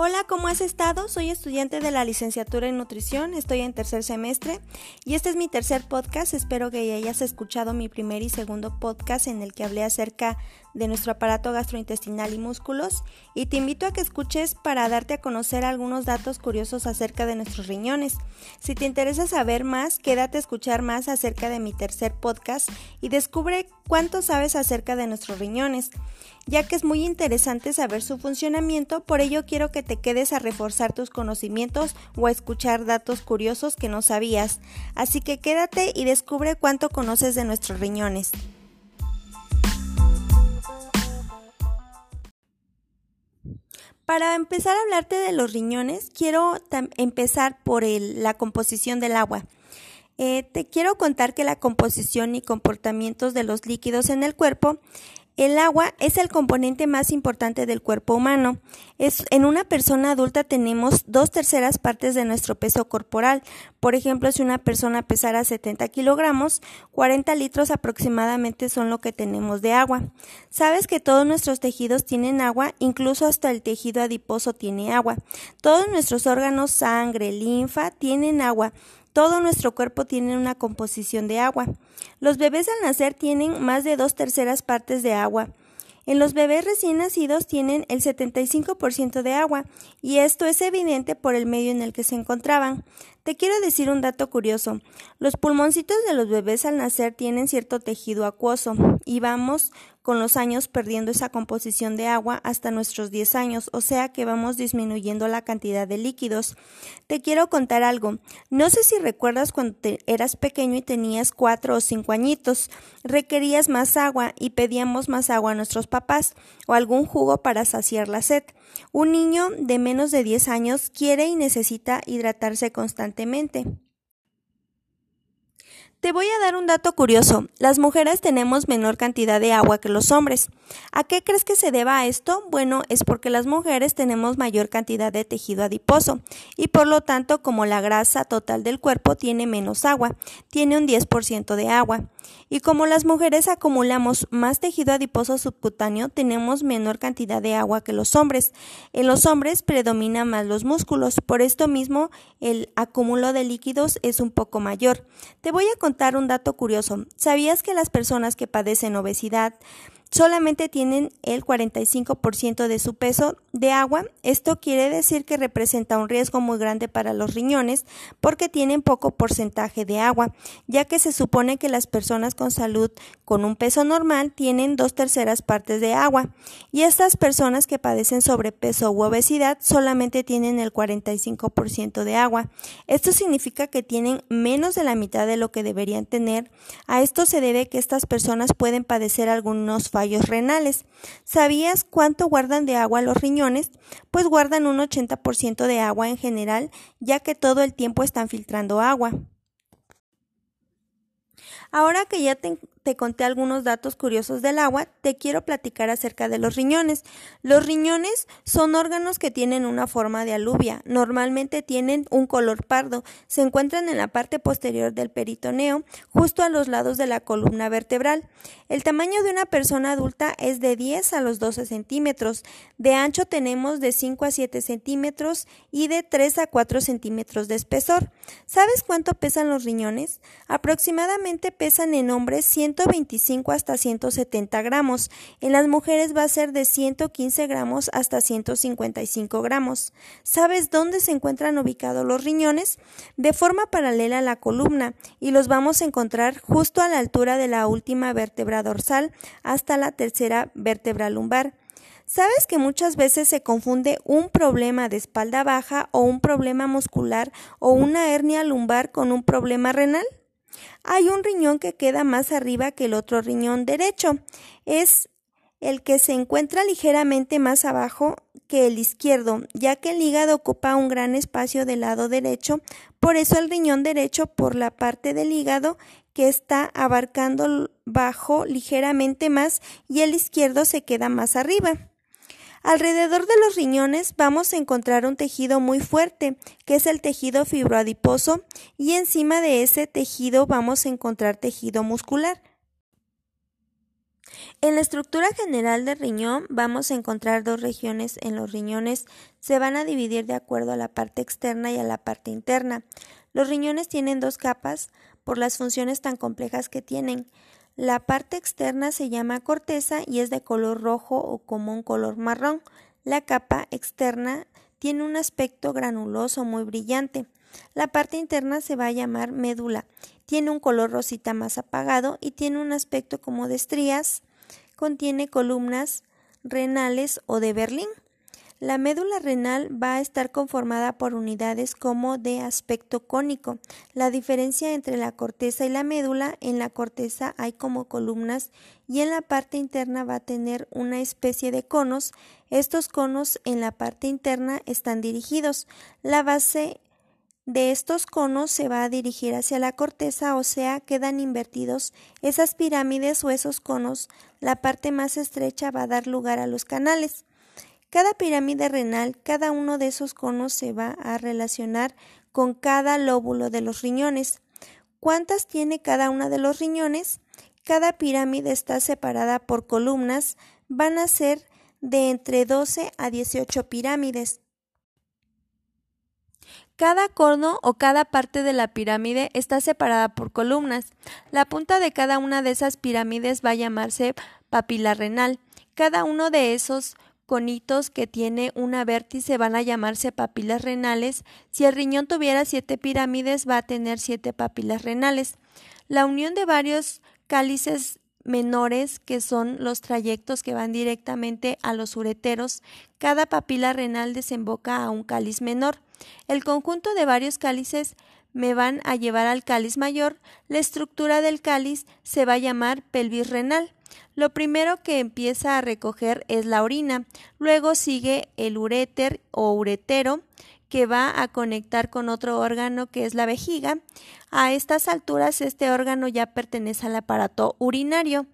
Hola, ¿cómo has estado? Soy estudiante de la licenciatura en nutrición, estoy en tercer semestre y este es mi tercer podcast. Espero que hayas escuchado mi primer y segundo podcast en el que hablé acerca de nuestro aparato gastrointestinal y músculos y te invito a que escuches para darte a conocer algunos datos curiosos acerca de nuestros riñones. Si te interesa saber más, quédate a escuchar más acerca de mi tercer podcast y descubre cuánto sabes acerca de nuestros riñones, ya que es muy interesante saber su funcionamiento, por ello quiero que te quedes a reforzar tus conocimientos o a escuchar datos curiosos que no sabías. Así que quédate y descubre cuánto conoces de nuestros riñones. Para empezar a hablarte de los riñones, quiero empezar por la composición del agua. Eh, te quiero contar que la composición y comportamientos de los líquidos en el cuerpo el agua es el componente más importante del cuerpo humano. En una persona adulta tenemos dos terceras partes de nuestro peso corporal. Por ejemplo, si una persona pesara 70 kilogramos, 40 litros aproximadamente son lo que tenemos de agua. Sabes que todos nuestros tejidos tienen agua, incluso hasta el tejido adiposo tiene agua. Todos nuestros órganos, sangre, linfa, tienen agua. Todo nuestro cuerpo tiene una composición de agua. Los bebés al nacer tienen más de dos terceras partes de agua. En los bebés recién nacidos tienen el 75% de agua, y esto es evidente por el medio en el que se encontraban. Te quiero decir un dato curioso. Los pulmoncitos de los bebés al nacer tienen cierto tejido acuoso, y vamos con los años perdiendo esa composición de agua hasta nuestros 10 años, o sea que vamos disminuyendo la cantidad de líquidos. Te quiero contar algo. No sé si recuerdas cuando eras pequeño y tenías 4 o 5 añitos, requerías más agua y pedíamos más agua a nuestros papás o algún jugo para saciar la sed. Un niño de menos de 10 años quiere y necesita hidratarse constantemente. Te voy a dar un dato curioso. Las mujeres tenemos menor cantidad de agua que los hombres. ¿A qué crees que se deba a esto? Bueno, es porque las mujeres tenemos mayor cantidad de tejido adiposo y por lo tanto como la grasa total del cuerpo tiene menos agua, tiene un 10% de agua. Y como las mujeres acumulamos más tejido adiposo subcutáneo, tenemos menor cantidad de agua que los hombres. En los hombres predominan más los músculos, por esto mismo el acúmulo de líquidos es un poco mayor. Te voy a contar un dato curioso. ¿Sabías que las personas que padecen obesidad solamente tienen el 45% de su peso de agua. Esto quiere decir que representa un riesgo muy grande para los riñones porque tienen poco porcentaje de agua, ya que se supone que las personas con salud con un peso normal tienen dos terceras partes de agua y estas personas que padecen sobrepeso u obesidad solamente tienen el 45% de agua. Esto significa que tienen menos de la mitad de lo que deberían tener. A esto se debe que estas personas pueden padecer algunos renales. ¿Sabías cuánto guardan de agua los riñones? Pues guardan un 80% de agua en general, ya que todo el tiempo están filtrando agua. Ahora que ya te, te conté algunos datos curiosos del agua, te quiero platicar acerca de los riñones. Los riñones son órganos que tienen una forma de alubia. Normalmente tienen un color pardo. Se encuentran en la parte posterior del peritoneo, justo a los lados de la columna vertebral. El tamaño de una persona adulta es de 10 a los 12 centímetros. De ancho tenemos de 5 a 7 centímetros y de 3 a 4 centímetros de espesor. ¿Sabes cuánto pesan los riñones? Aproximadamente pesan en hombres 100 125 hasta 170 gramos. En las mujeres va a ser de 115 gramos hasta 155 gramos. ¿Sabes dónde se encuentran ubicados los riñones? De forma paralela a la columna y los vamos a encontrar justo a la altura de la última vértebra dorsal hasta la tercera vértebra lumbar. ¿Sabes que muchas veces se confunde un problema de espalda baja o un problema muscular o una hernia lumbar con un problema renal? Hay un riñón que queda más arriba que el otro riñón derecho. Es el que se encuentra ligeramente más abajo que el izquierdo, ya que el hígado ocupa un gran espacio del lado derecho, por eso el riñón derecho por la parte del hígado que está abarcando bajo ligeramente más y el izquierdo se queda más arriba. Alrededor de los riñones vamos a encontrar un tejido muy fuerte, que es el tejido fibroadiposo, y encima de ese tejido vamos a encontrar tejido muscular. En la estructura general del riñón vamos a encontrar dos regiones en los riñones. Se van a dividir de acuerdo a la parte externa y a la parte interna. Los riñones tienen dos capas por las funciones tan complejas que tienen. La parte externa se llama corteza y es de color rojo o común color marrón. La capa externa tiene un aspecto granuloso muy brillante. La parte interna se va a llamar médula. Tiene un color rosita más apagado y tiene un aspecto como de estrías. Contiene columnas renales o de Berlín. La médula renal va a estar conformada por unidades como de aspecto cónico. La diferencia entre la corteza y la médula, en la corteza hay como columnas y en la parte interna va a tener una especie de conos. Estos conos en la parte interna están dirigidos. La base de estos conos se va a dirigir hacia la corteza, o sea, quedan invertidos esas pirámides o esos conos. La parte más estrecha va a dar lugar a los canales. Cada pirámide renal, cada uno de esos conos se va a relacionar con cada lóbulo de los riñones. ¿Cuántas tiene cada una de los riñones? Cada pirámide está separada por columnas, van a ser de entre 12 a 18 pirámides. Cada cono o cada parte de la pirámide está separada por columnas. La punta de cada una de esas pirámides va a llamarse papila renal. Cada uno de esos conitos que tiene una vértice van a llamarse papilas renales. Si el riñón tuviera siete pirámides, va a tener siete papilas renales. La unión de varios cálices menores, que son los trayectos que van directamente a los ureteros, cada papila renal desemboca a un cáliz menor. El conjunto de varios cálices me van a llevar al cáliz mayor. La estructura del cáliz se va a llamar pelvis renal. Lo primero que empieza a recoger es la orina, luego sigue el uréter o uretero, que va a conectar con otro órgano que es la vejiga. A estas alturas este órgano ya pertenece al aparato urinario.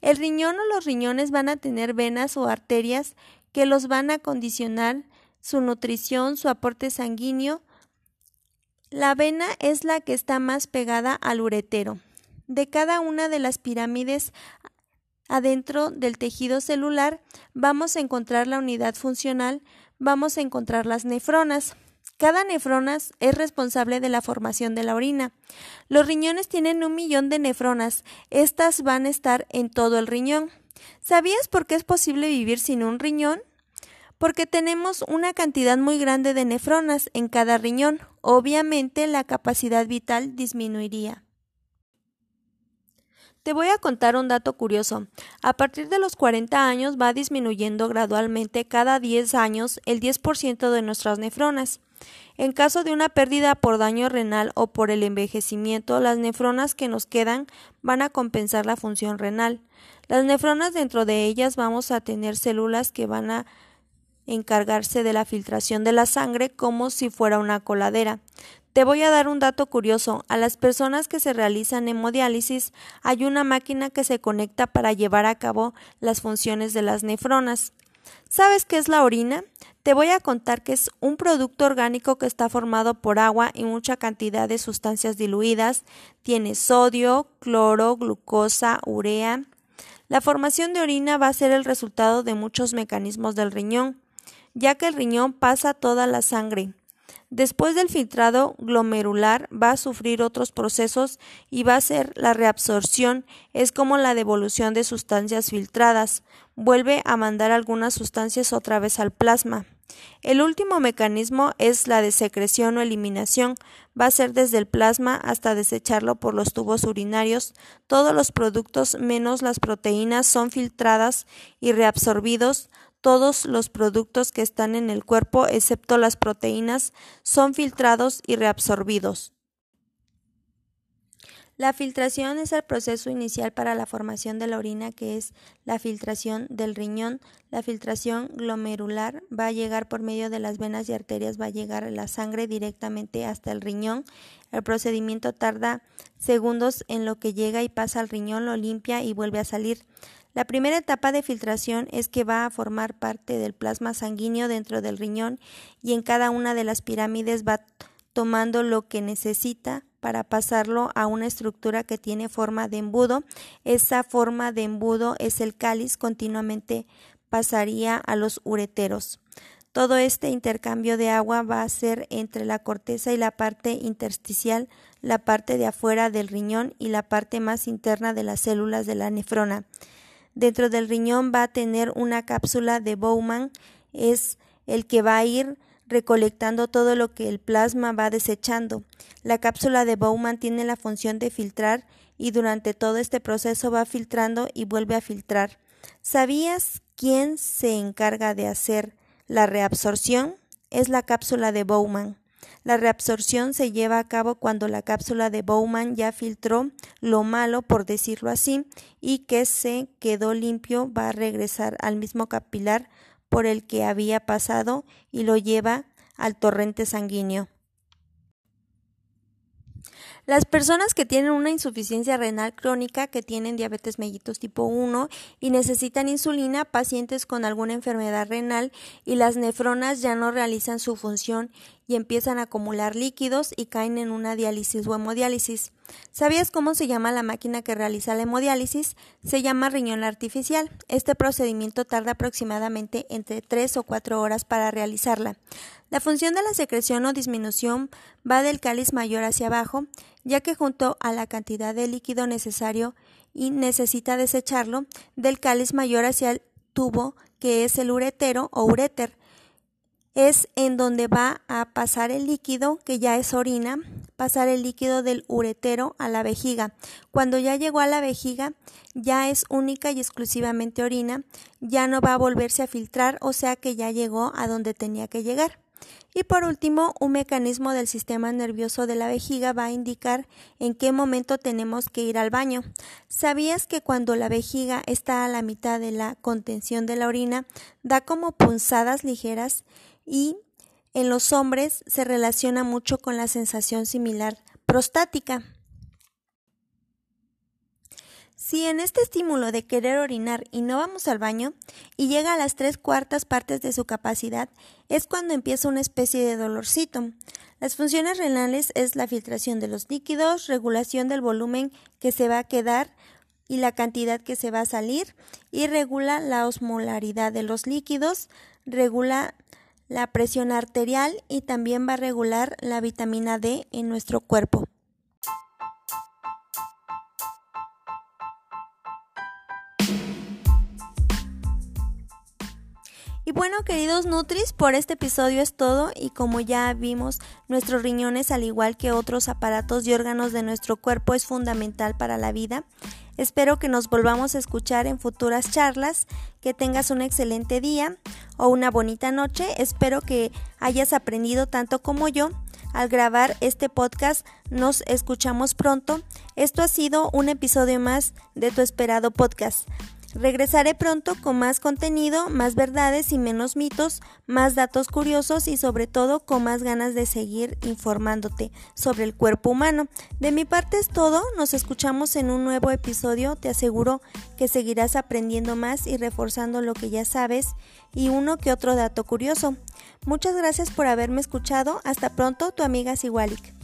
El riñón o los riñones van a tener venas o arterias que los van a condicionar su nutrición, su aporte sanguíneo. La vena es la que está más pegada al uretero. De cada una de las pirámides adentro del tejido celular vamos a encontrar la unidad funcional, vamos a encontrar las nefronas. Cada nefrona es responsable de la formación de la orina. Los riñones tienen un millón de nefronas. Estas van a estar en todo el riñón. ¿Sabías por qué es posible vivir sin un riñón? Porque tenemos una cantidad muy grande de nefronas en cada riñón. Obviamente la capacidad vital disminuiría. Te voy a contar un dato curioso. A partir de los 40 años va disminuyendo gradualmente cada 10 años el 10% de nuestras nefronas. En caso de una pérdida por daño renal o por el envejecimiento, las nefronas que nos quedan van a compensar la función renal. Las nefronas dentro de ellas vamos a tener células que van a encargarse de la filtración de la sangre como si fuera una coladera. Te voy a dar un dato curioso. A las personas que se realizan hemodiálisis hay una máquina que se conecta para llevar a cabo las funciones de las nefronas. ¿Sabes qué es la orina? Te voy a contar que es un producto orgánico que está formado por agua y mucha cantidad de sustancias diluidas. Tiene sodio, cloro, glucosa, urea. La formación de orina va a ser el resultado de muchos mecanismos del riñón, ya que el riñón pasa toda la sangre. Después del filtrado glomerular va a sufrir otros procesos y va a ser la reabsorción, es como la devolución de sustancias filtradas, vuelve a mandar algunas sustancias otra vez al plasma. El último mecanismo es la de secreción o eliminación, va a ser desde el plasma hasta desecharlo por los tubos urinarios. Todos los productos menos las proteínas son filtradas y reabsorbidos todos los productos que están en el cuerpo, excepto las proteínas, son filtrados y reabsorbidos. La filtración es el proceso inicial para la formación de la orina, que es la filtración del riñón. La filtración glomerular va a llegar por medio de las venas y arterias, va a llegar la sangre directamente hasta el riñón. El procedimiento tarda segundos en lo que llega y pasa al riñón, lo limpia y vuelve a salir. La primera etapa de filtración es que va a formar parte del plasma sanguíneo dentro del riñón y en cada una de las pirámides va tomando lo que necesita para pasarlo a una estructura que tiene forma de embudo. Esa forma de embudo es el cáliz, continuamente pasaría a los ureteros. Todo este intercambio de agua va a ser entre la corteza y la parte intersticial, la parte de afuera del riñón y la parte más interna de las células de la nefrona. Dentro del riñón va a tener una cápsula de Bowman, es el que va a ir recolectando todo lo que el plasma va desechando. La cápsula de Bowman tiene la función de filtrar y durante todo este proceso va filtrando y vuelve a filtrar. ¿Sabías quién se encarga de hacer la reabsorción? Es la cápsula de Bowman. La reabsorción se lleva a cabo cuando la cápsula de Bowman ya filtró lo malo, por decirlo así, y que se quedó limpio va a regresar al mismo capilar por el que había pasado y lo lleva al torrente sanguíneo. Las personas que tienen una insuficiencia renal crónica, que tienen diabetes mellitus tipo 1 y necesitan insulina, pacientes con alguna enfermedad renal y las nefronas ya no realizan su función y empiezan a acumular líquidos y caen en una diálisis o hemodiálisis. ¿Sabías cómo se llama la máquina que realiza la hemodiálisis? Se llama riñón artificial. Este procedimiento tarda aproximadamente entre 3 o 4 horas para realizarla. La función de la secreción o disminución va del cáliz mayor hacia abajo, ya que junto a la cantidad de líquido necesario y necesita desecharlo, del cáliz mayor hacia el tubo, que es el uretero o uréter es en donde va a pasar el líquido, que ya es orina, pasar el líquido del uretero a la vejiga. Cuando ya llegó a la vejiga, ya es única y exclusivamente orina, ya no va a volverse a filtrar, o sea que ya llegó a donde tenía que llegar. Y por último, un mecanismo del sistema nervioso de la vejiga va a indicar en qué momento tenemos que ir al baño. ¿Sabías que cuando la vejiga está a la mitad de la contención de la orina, da como punzadas ligeras y en los hombres se relaciona mucho con la sensación similar prostática. Si en este estímulo de querer orinar y no vamos al baño y llega a las tres cuartas partes de su capacidad, es cuando empieza una especie de dolorcito. Las funciones renales es la filtración de los líquidos, regulación del volumen que se va a quedar y la cantidad que se va a salir y regula la osmolaridad de los líquidos, regula la presión arterial y también va a regular la vitamina D en nuestro cuerpo. Y bueno, queridos Nutris, por este episodio es todo y como ya vimos, nuestros riñones, al igual que otros aparatos y órganos de nuestro cuerpo, es fundamental para la vida. Espero que nos volvamos a escuchar en futuras charlas, que tengas un excelente día o una bonita noche. Espero que hayas aprendido tanto como yo. Al grabar este podcast nos escuchamos pronto. Esto ha sido un episodio más de tu esperado podcast. Regresaré pronto con más contenido, más verdades y menos mitos, más datos curiosos y sobre todo con más ganas de seguir informándote sobre el cuerpo humano. De mi parte es todo, nos escuchamos en un nuevo episodio, te aseguro que seguirás aprendiendo más y reforzando lo que ya sabes y uno que otro dato curioso. Muchas gracias por haberme escuchado, hasta pronto, tu amiga Siwalik.